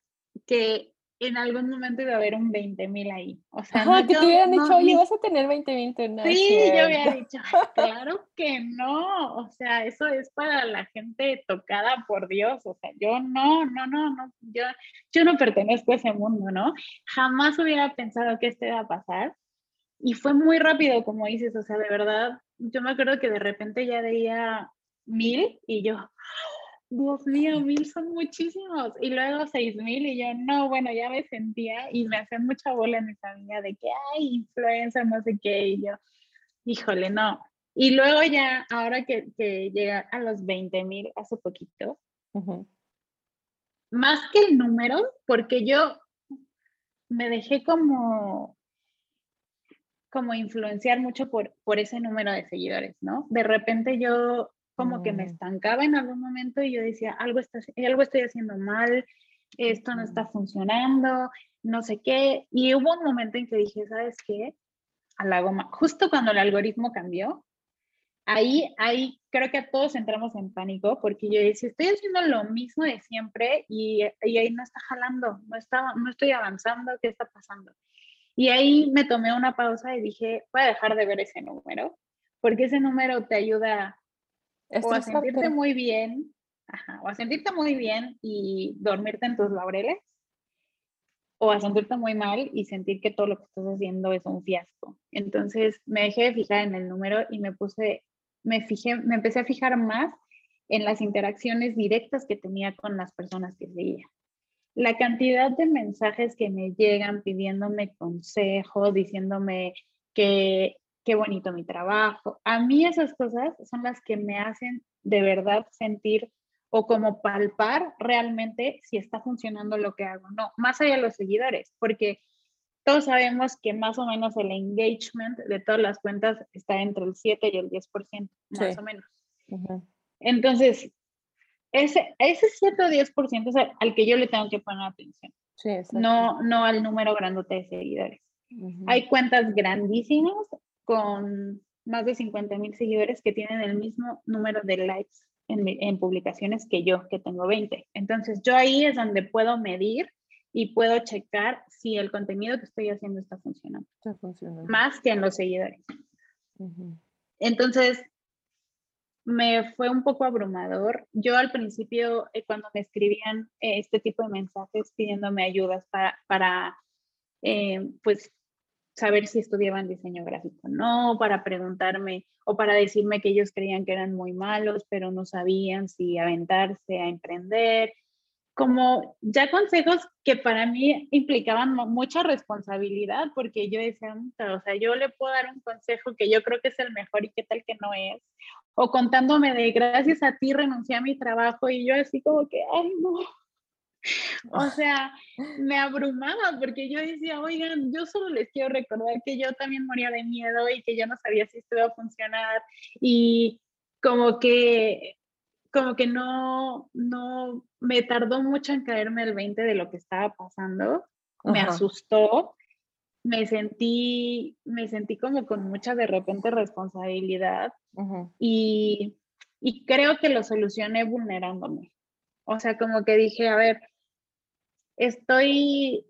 que en algún momento iba a haber un 20 mil ahí. O sea, no, que te hubieran dicho, oye, vas a tener 20 mil. Sí, yo había dicho, claro que no. O sea, eso es para la gente tocada por Dios. O sea, yo no, no, no, no. Yo, yo no pertenezco a ese mundo, ¿no? Jamás hubiera pensado que esto iba a pasar. Y fue muy rápido, como dices. O sea, de verdad, yo me acuerdo que de repente ya veía mil y yo, Dios mío, mil son muchísimos. Y luego seis mil y yo, no, bueno, ya me sentía y me hacían mucha bola en mi familia de que, hay influencer, no sé qué. Y yo, híjole, no. Y luego ya, ahora que, que llega a los 20 mil hace poquito, más que el número, porque yo me dejé como como influenciar mucho por, por ese número de seguidores, ¿no? De repente yo como que me mm. estancaba en algún momento y yo decía, algo, está, algo estoy haciendo mal, esto no está funcionando, no sé qué. Y hubo un momento en que dije, ¿sabes qué? A la goma, justo cuando el algoritmo cambió, ahí, ahí creo que a todos entramos en pánico porque yo decía, estoy haciendo lo mismo de siempre y, y ahí no está jalando, no, está, no estoy avanzando, ¿qué está pasando? Y ahí me tomé una pausa y dije, voy a dejar de ver ese número, porque ese número te ayuda o a sentirte muy bien, o a sentirte muy bien y dormirte en tus laureles, o a sentirte muy mal y sentir que todo lo que estás haciendo es un fiasco. Entonces me dejé de fijar en el número y me puse, me fijé, me empecé a fijar más en las interacciones directas que tenía con las personas que seguía. La cantidad de mensajes que me llegan pidiéndome consejo, diciéndome que qué bonito mi trabajo. A mí esas cosas son las que me hacen de verdad sentir o como palpar realmente si está funcionando lo que hago. No, más allá de los seguidores, porque todos sabemos que más o menos el engagement de todas las cuentas está entre el 7 y el 10%, más o menos. Entonces, ese, ese 7 o 10% es al que yo le tengo que poner atención. no, no al número grandote de seguidores. Hay cuentas grandísimas con más de 50 mil seguidores que tienen el mismo número de likes en, publicaciones que yo, que tengo 20. Entonces, yo ahí es donde puedo medir y puedo checar si el contenido que estoy haciendo está funcionando. Está funcionando. Más que en los seguidores. Entonces, me fue un poco abrumador. Yo al principio, eh, cuando me escribían eh, este tipo de mensajes pidiéndome ayudas para, para eh, pues, saber si estudiaban diseño gráfico o no, para preguntarme o para decirme que ellos creían que eran muy malos, pero no sabían si aventarse a emprender. Como ya consejos que para mí implicaban mucha responsabilidad, porque yo decía, o sea, yo le puedo dar un consejo que yo creo que es el mejor y qué tal que no es, o contándome de gracias a ti renuncié a mi trabajo y yo así como que, ay, no, o <laughs> sea, me abrumaba porque yo decía, oigan, yo solo les quiero recordar que yo también moría de miedo y que yo no sabía si esto iba a funcionar y como que como que no, no, me tardó mucho en caerme el 20 de lo que estaba pasando, me asustó, me sentí, me sentí como con mucha de repente responsabilidad y, y creo que lo solucioné vulnerándome. O sea, como que dije, a ver, estoy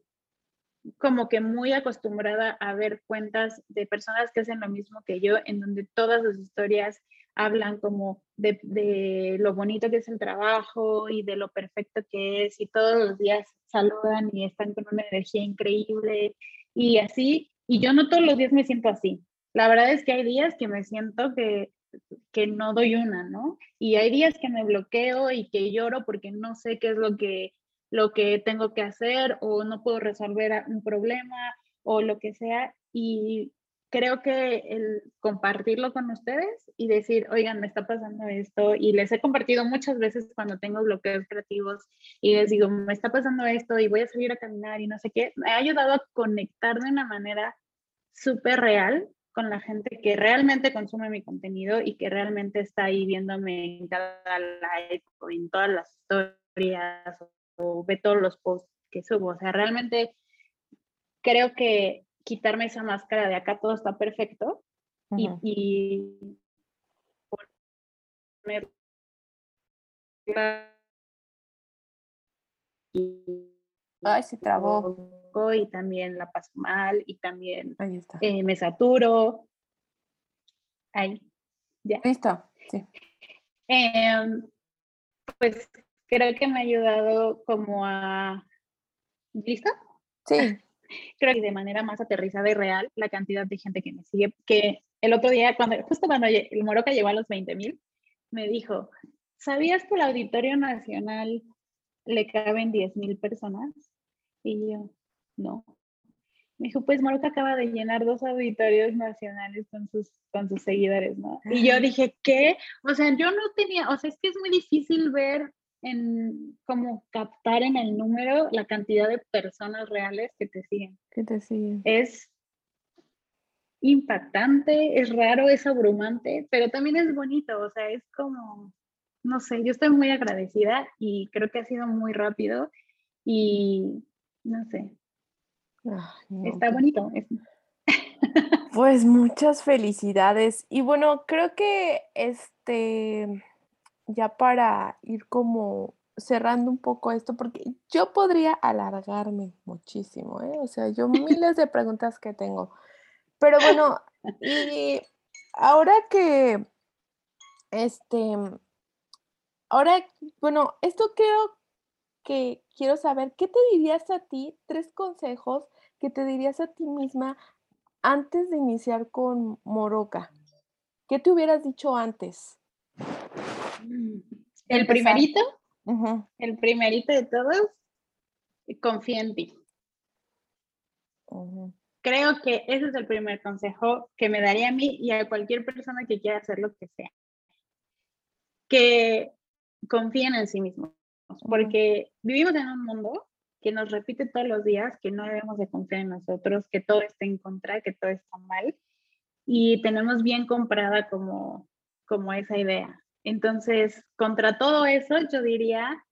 como que muy acostumbrada a ver cuentas de personas que hacen lo mismo que yo, en donde todas sus historias hablan como de, lo bonito que es el trabajo y de lo perfecto que es y todos los días saludan y están con una energía increíble y así. Y yo no todos los días me siento así. La verdad es que hay días que me siento que, que no doy una, ¿no? Y hay días que me bloqueo y que lloro porque no sé qué es lo que lo que tengo que hacer o no puedo resolver un problema o lo que sea. Y creo que el compartirlo con ustedes y decir, oigan, me está pasando esto, y les he compartido muchas veces cuando tengo bloqueos creativos y les digo, me está pasando esto y voy a salir a caminar y no sé qué, me ha ayudado a conectar de una manera súper real con la gente que realmente consume mi contenido y que realmente está ahí viéndome en cada live o en todas las historias o ve todos los posts que subo. O sea, realmente creo que quitarme esa máscara de acá todo está perfecto y, y Ay, se trabó. Y también la paso mal y también eh, me saturo. Ahí, ya. Listo, sí. Em, pues creo que me ha ayudado como a... ¿Listo? Sí. <laughs> Creo que de manera más aterrizada y real la cantidad de gente que me sigue, que el otro día, cuando, justo cuando el Moroca llegó a los 20 mil, me dijo, ¿sabías que el Auditorio Nacional le caben 10 mil personas? Y yo, no. Me dijo, pues Moroca acaba de llenar dos auditorios nacionales con sus, con sus seguidores, ¿no? Y yo dije, ¿qué? O sea, yo no tenía, o sea, es que es muy difícil ver en como captar en el número la cantidad de personas reales que te siguen. Que te siguen. Es impactante, es raro, es abrumante, pero también es bonito, o sea, es como, no sé, yo estoy muy agradecida y creo que ha sido muy rápido y no sé, está pues bonito. Pues muchas felicidades y bueno, creo que este ya para ir como cerrando un poco esto, porque yo podría alargarme muchísimo, ¿eh? O sea, yo <laughs> miles de preguntas que tengo. Pero bueno, y ahora que, este, ahora, bueno, esto creo que quiero saber, ¿qué te dirías a ti, tres consejos que te dirías a ti misma antes de iniciar con Moroca? ¿Qué te hubieras dicho antes? El primerito, el primerito de todos, confía en ti. Creo que ese es el primer consejo que me daría a mí y a cualquier persona que quiera hacer lo que sea. Que confíen en sí mismos, porque vivimos en un mundo que nos repite todos los días que no debemos de confiar en nosotros, que todo está en contra, que todo está mal y tenemos bien comprada como, como esa idea. Entonces, contra todo eso, yo diría,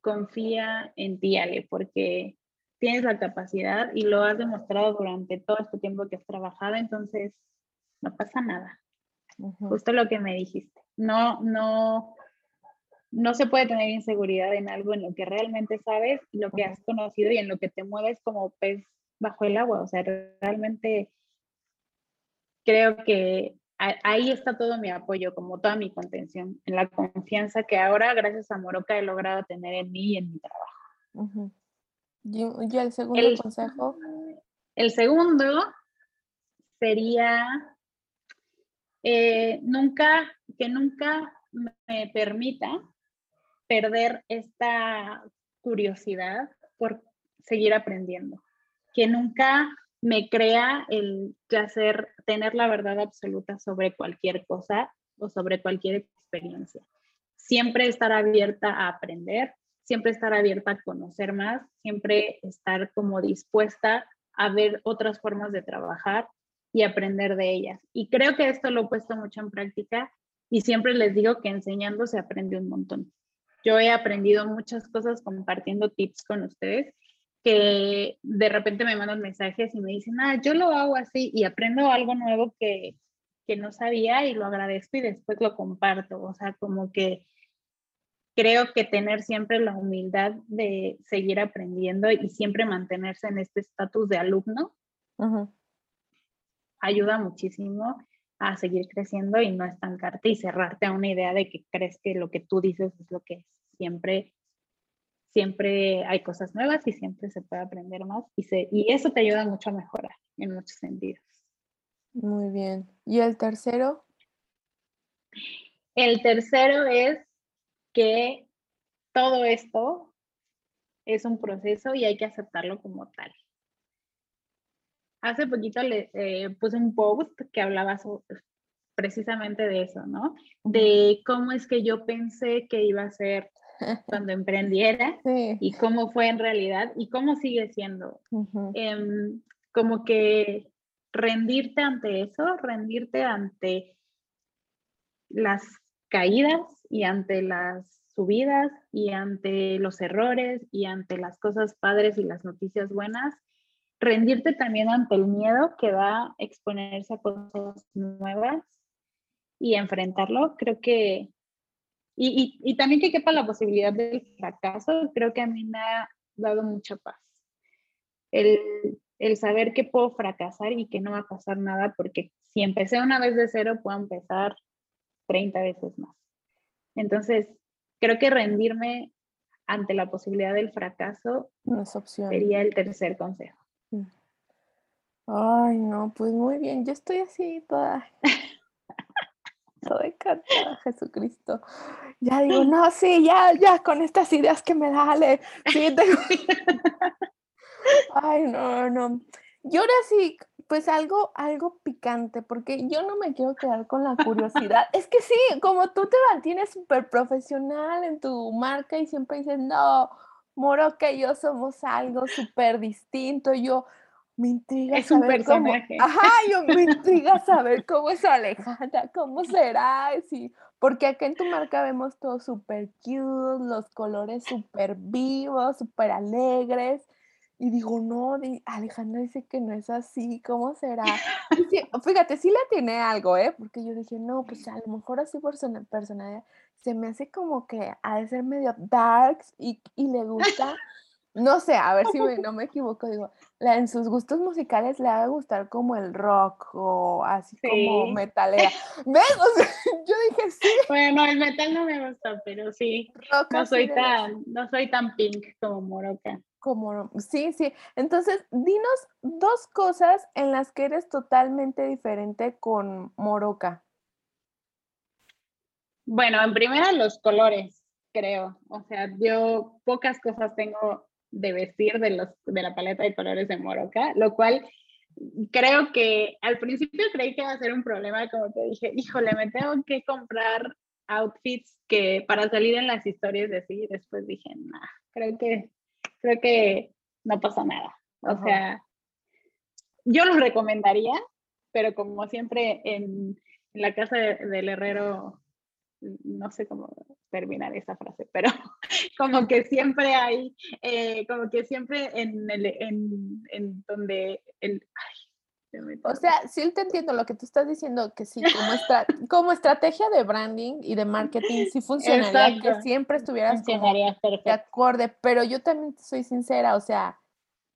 confía en ti, Ale, porque tienes la capacidad y lo has demostrado durante todo este tiempo que has trabajado, entonces no pasa nada. Justo lo que me dijiste. No, no, no se puede tener inseguridad en algo en lo que realmente sabes, lo que has conocido y en lo que te mueves como pez bajo el agua. O sea, realmente creo que ahí está todo mi apoyo, como toda mi contención, en la confianza que ahora, gracias a Moroca, he logrado tener en mí y en mi trabajo. ¿Y, el segundo consejo? El segundo sería eh, nunca, que nunca me permita perder esta curiosidad por seguir aprendiendo, que nunca me crea el hacer, tener la verdad absoluta sobre cualquier cosa o sobre cualquier experiencia. Siempre estar abierta a aprender, siempre estar abierta a conocer más, siempre estar como dispuesta a ver otras formas de trabajar y aprender de ellas. Y creo que esto lo he puesto mucho en práctica y siempre les digo que enseñando se aprende un montón. Yo he aprendido muchas cosas compartiendo tips con ustedes que de repente me mandan mensajes y me dicen, ah, yo lo hago así y aprendo algo nuevo que, que no sabía y lo agradezco y después lo comparto. O sea, como que creo que tener siempre la humildad de seguir aprendiendo y siempre mantenerse en este estatus de alumno ayuda muchísimo a seguir creciendo y no estancarte y cerrarte a una idea de que crees que lo que tú dices es lo que es. Siempre siempre hay cosas nuevas y siempre se puede aprender más y, se, y eso te ayuda mucho a mejorar en muchos sentidos. Muy bien. ¿Y el tercero? El tercero es que todo esto es un proceso y hay que aceptarlo como tal. Hace poquito le eh, puse un post que hablaba precisamente de eso, ¿no? De cómo es que yo pensé que iba a ser <laughs> cuando emprendiera y cómo fue en realidad y cómo sigue siendo. Em, como que rendirte ante eso, rendirte ante las caídas y ante las subidas y ante los errores y ante las cosas padres y las noticias buenas, rendirte también ante el miedo que da exponerse a cosas nuevas y enfrentarlo, creo que y, y, también que quepa la posibilidad del fracaso, creo que a mí me ha dado mucha paz. El, el saber que puedo fracasar y que no va a pasar nada, porque si empecé una vez de cero, puedo empezar 30 veces más. Entonces, creo que rendirme ante la posibilidad del fracaso no es opción. sería el tercer consejo. Mm. Ay, no, pues muy bien, yo estoy así toda <laughs> de cantar Jesucristo. Ya digo, no, sí, ya, ya, con estas ideas que me dale. Sí, <laughs> Ay, no, no. Y ahora sí, pues algo, algo picante, porque yo no me quiero quedar con la curiosidad. es que sí, como tú te mantienes súper profesional en tu marca y siempre dices, no, Moro que yo somos algo súper distinto. Yo, me intriga es saber un personaje. Cómo, <laughs> ajá, yo me intriga saber cómo es Alejandra, cómo será, sí, porque acá en tu marca vemos todo súper cute, los colores súper vivos, súper alegres, y digo, no, Alejandra dice que no es así, ¿cómo será? fíjate, sí le tiene algo, ¿eh? Porque yo dije, no, pues a lo mejor así por su personalidad se me hace como que ha de ser medio darks y, y le gusta no sé, a ver si <laughs> no me equivoco, digo, la, en sus gustos musicales le va a gustar como el rock o así como metalera. <laughs> ¿Ves? <laughs> yo dije sí. Bueno, el metal no me gusta, pero sí. no soy tan, no soy tan pink como Moroca. Como, sí, sí. Entonces, dinos dos cosas en las que eres totalmente diferente con Moroca. Bueno, en primera los colores, creo. O sea, yo pocas cosas tengo de vestir de, los, de la paleta de colores de Moroca, lo cual creo que al principio creí que iba a ser un problema, como te dije, híjole, me tengo que comprar outfits que para salir en las historias de sí, después dije, no, creo que, creo que no pasa nada. O sea, yo los recomendaría, pero como siempre en, la casa del herrero no sé cómo terminar esa frase, pero <laughs> como que siempre hay, eh, como que siempre en, el, en, en donde el, O sea, sí te entiendo lo que tú estás diciendo, que sí, como, como estrategia de branding y de marketing, sí funcionaría que siempre estuvieras como de acorde, pero yo también soy sincera, o sea,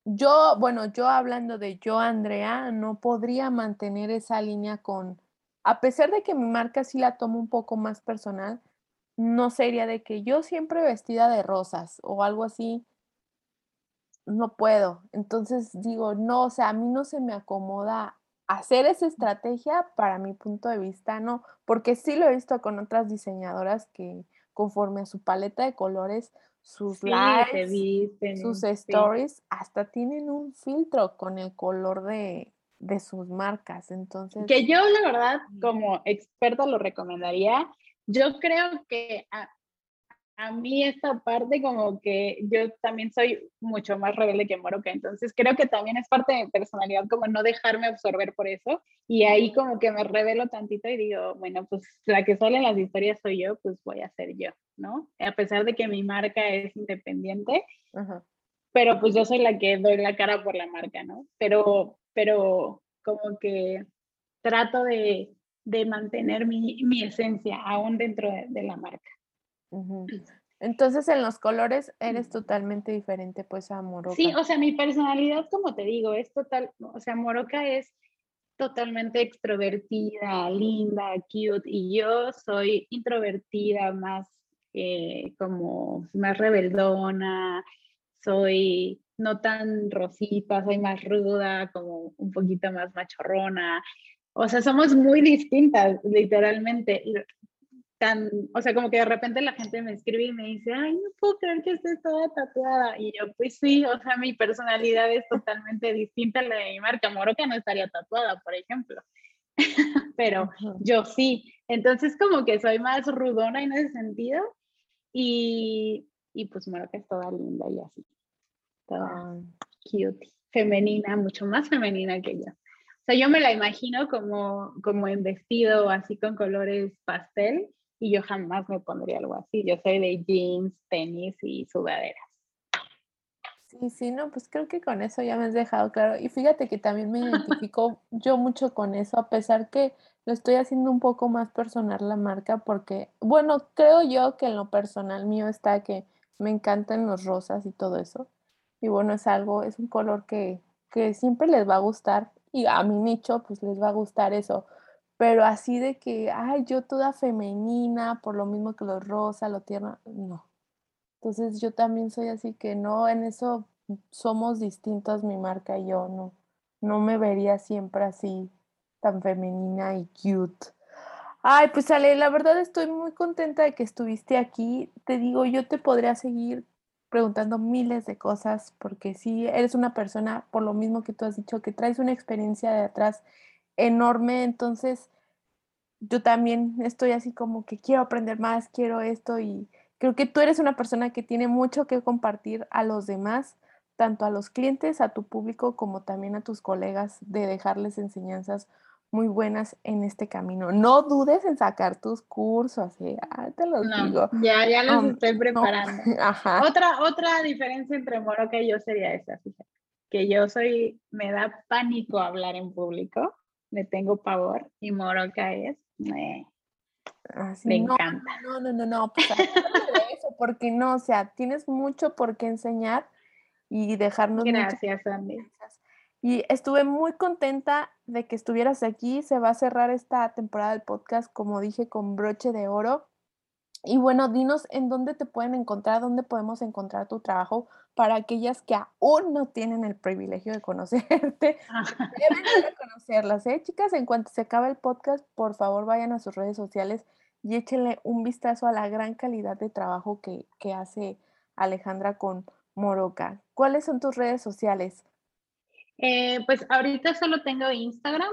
yo, bueno, yo hablando de yo, Andrea, no podría mantener esa línea con, a pesar de que mi marca sí la tomo un poco más personal, no sería de que yo siempre vestida de rosas o algo así, no puedo. Entonces digo, no, o sea, a mí no se me acomoda hacer esa estrategia para mi punto de vista, no, porque sí lo he visto con otras diseñadoras que conforme a su paleta de colores, sus lives, sus stories, hasta tienen un filtro con el color de, de sus marcas. Entonces. Que yo, la verdad, como experta lo recomendaría. Yo creo que a mí esta parte como que yo también soy mucho más rebelde que Moroca, entonces creo que también es parte de mi personalidad como no dejarme absorber por eso y ahí como que me revelo tantito y digo, bueno, pues la que sale en las historias soy yo, pues voy a ser yo, ¿no? A pesar de que mi marca es independiente, pero pues yo soy la que doy la cara por la marca, ¿no? Pero, pero como que trato de, de mantener mi, mi, esencia aún dentro de la marca. Entonces en los colores eres totalmente diferente pues a Moroca. Sí, o sea, mi personalidad, como te digo, es total, o sea, Moroca es totalmente extrovertida, linda, cute, y yo soy introvertida, más eh, como más rebeldona, soy no tan rosita, soy más ruda, como un poquito más machorrona. O sea, somos muy distintas, literalmente o sea, como que de repente la gente me escribe y me dice, ay, no puedo creer que estés toda tatuada. Y yo, pues sí, o sea, mi personalidad es totalmente distinta a la de mi marca. Moroca no estaría tatuada, por ejemplo. <laughs> Pero yo sí. Entonces, como que soy más rudona en ese sentido. Y, y pues Moroca es toda linda y así. Toda cute, femenina, mucho más femenina que yo. O sea, yo me la imagino como, como en vestido, así con colores pastel, y yo jamás me pondría algo así. Yo soy de jeans, tenis y sudaderas. Sí, sí, no, pues creo que con eso ya me has dejado claro. Y fíjate que también me identifico yo mucho con eso, a pesar que lo estoy haciendo un poco más personal la marca, porque, bueno, creo yo que en lo personal mío está que me encantan los rosas y todo eso. Y bueno, es algo, es un color que, que siempre les va a gustar y a mi nicho pues les va a gustar eso pero así de que, ay, yo toda femenina, por lo mismo que lo rosa, lo tierno, no. Entonces yo también soy así que no, en eso somos distintos mi marca y yo, no, no me vería siempre así tan femenina y cute. Ay, pues Ale, la verdad estoy muy contenta de que estuviste aquí. Te digo, yo te podría seguir preguntando miles de cosas porque sí, eres una persona, por lo mismo que tú has dicho, que traes una experiencia de atrás enorme, entonces yo también estoy así como que quiero aprender más, quiero esto y creo que tú eres una persona que tiene mucho que compartir a los demás, tanto a los clientes, a tu público, como también a tus colegas, de dejarles enseñanzas muy buenas en este camino. No dudes en sacar tus cursos, ¿eh? ah, te los digo. Ya, ya los estoy <laughs> preparando. Otra, otra diferencia entre Moroca y yo sería esa, fíjate, que yo soy, me da pánico hablar en público le tengo pavor y Moroca es, me, me encanta. No, no, no, no, pues, eso, porque no, o sea, tienes mucho por qué enseñar y dejarnos. Gracias, Andy. Y estuve muy contenta de que estuvieras aquí. Se va a cerrar esta temporada del podcast, como dije, con broche de oro. Y bueno, dinos en dónde te pueden encontrar, dónde podemos encontrar tu trabajo para aquellas que aún no tienen el privilegio de conocerte. <laughs> Deben conocerlas, ¿eh? Chicas, en cuanto se acabe el podcast, por favor vayan a sus redes sociales y échenle un vistazo a la gran calidad de trabajo que, que hace Alejandra con Moroca. ¿Cuáles son tus redes sociales? Eh, pues ahorita solo tengo Instagram,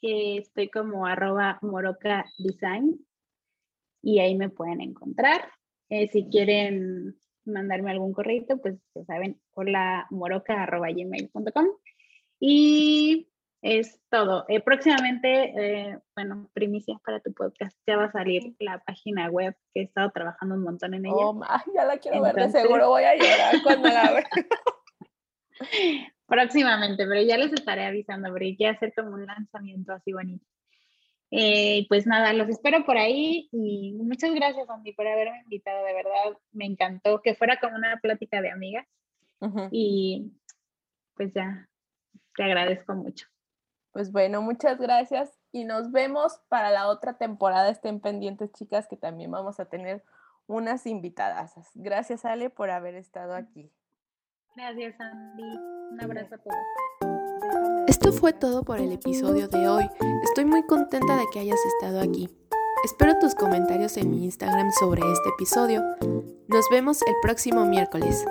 que estoy como arroba Moroca Design y ahí me pueden encontrar. Eh, si quieren mandarme algún correo, pues ya saben, hola moroca.gmail.com y es todo. Eh, próximamente, eh, bueno, primicias para tu podcast, ya va a salir la página web que he estado trabajando un montón en ella. Oh, ya la quiero ver, de seguro voy a llorar cuando la vea. <laughs> Próximamente, pero ya les estaré avisando, porque quiero hacer como un lanzamiento así bonito. Eh, pues nada, los espero por ahí y muchas gracias, Andy, por haberme invitado. De verdad, me encantó que fuera como una plática de amigas. Y pues ya, te agradezco mucho. Pues bueno, muchas gracias y nos vemos para la otra temporada. Estén pendientes, chicas, que también vamos a tener unas invitadas. Gracias, Ale, por haber estado aquí. Gracias, Andy. Un abrazo a todos. Esto fue todo por el episodio de hoy. Estoy muy contenta de que hayas estado aquí. Espero tus comentarios en mi Instagram sobre este episodio. Nos vemos el próximo miércoles.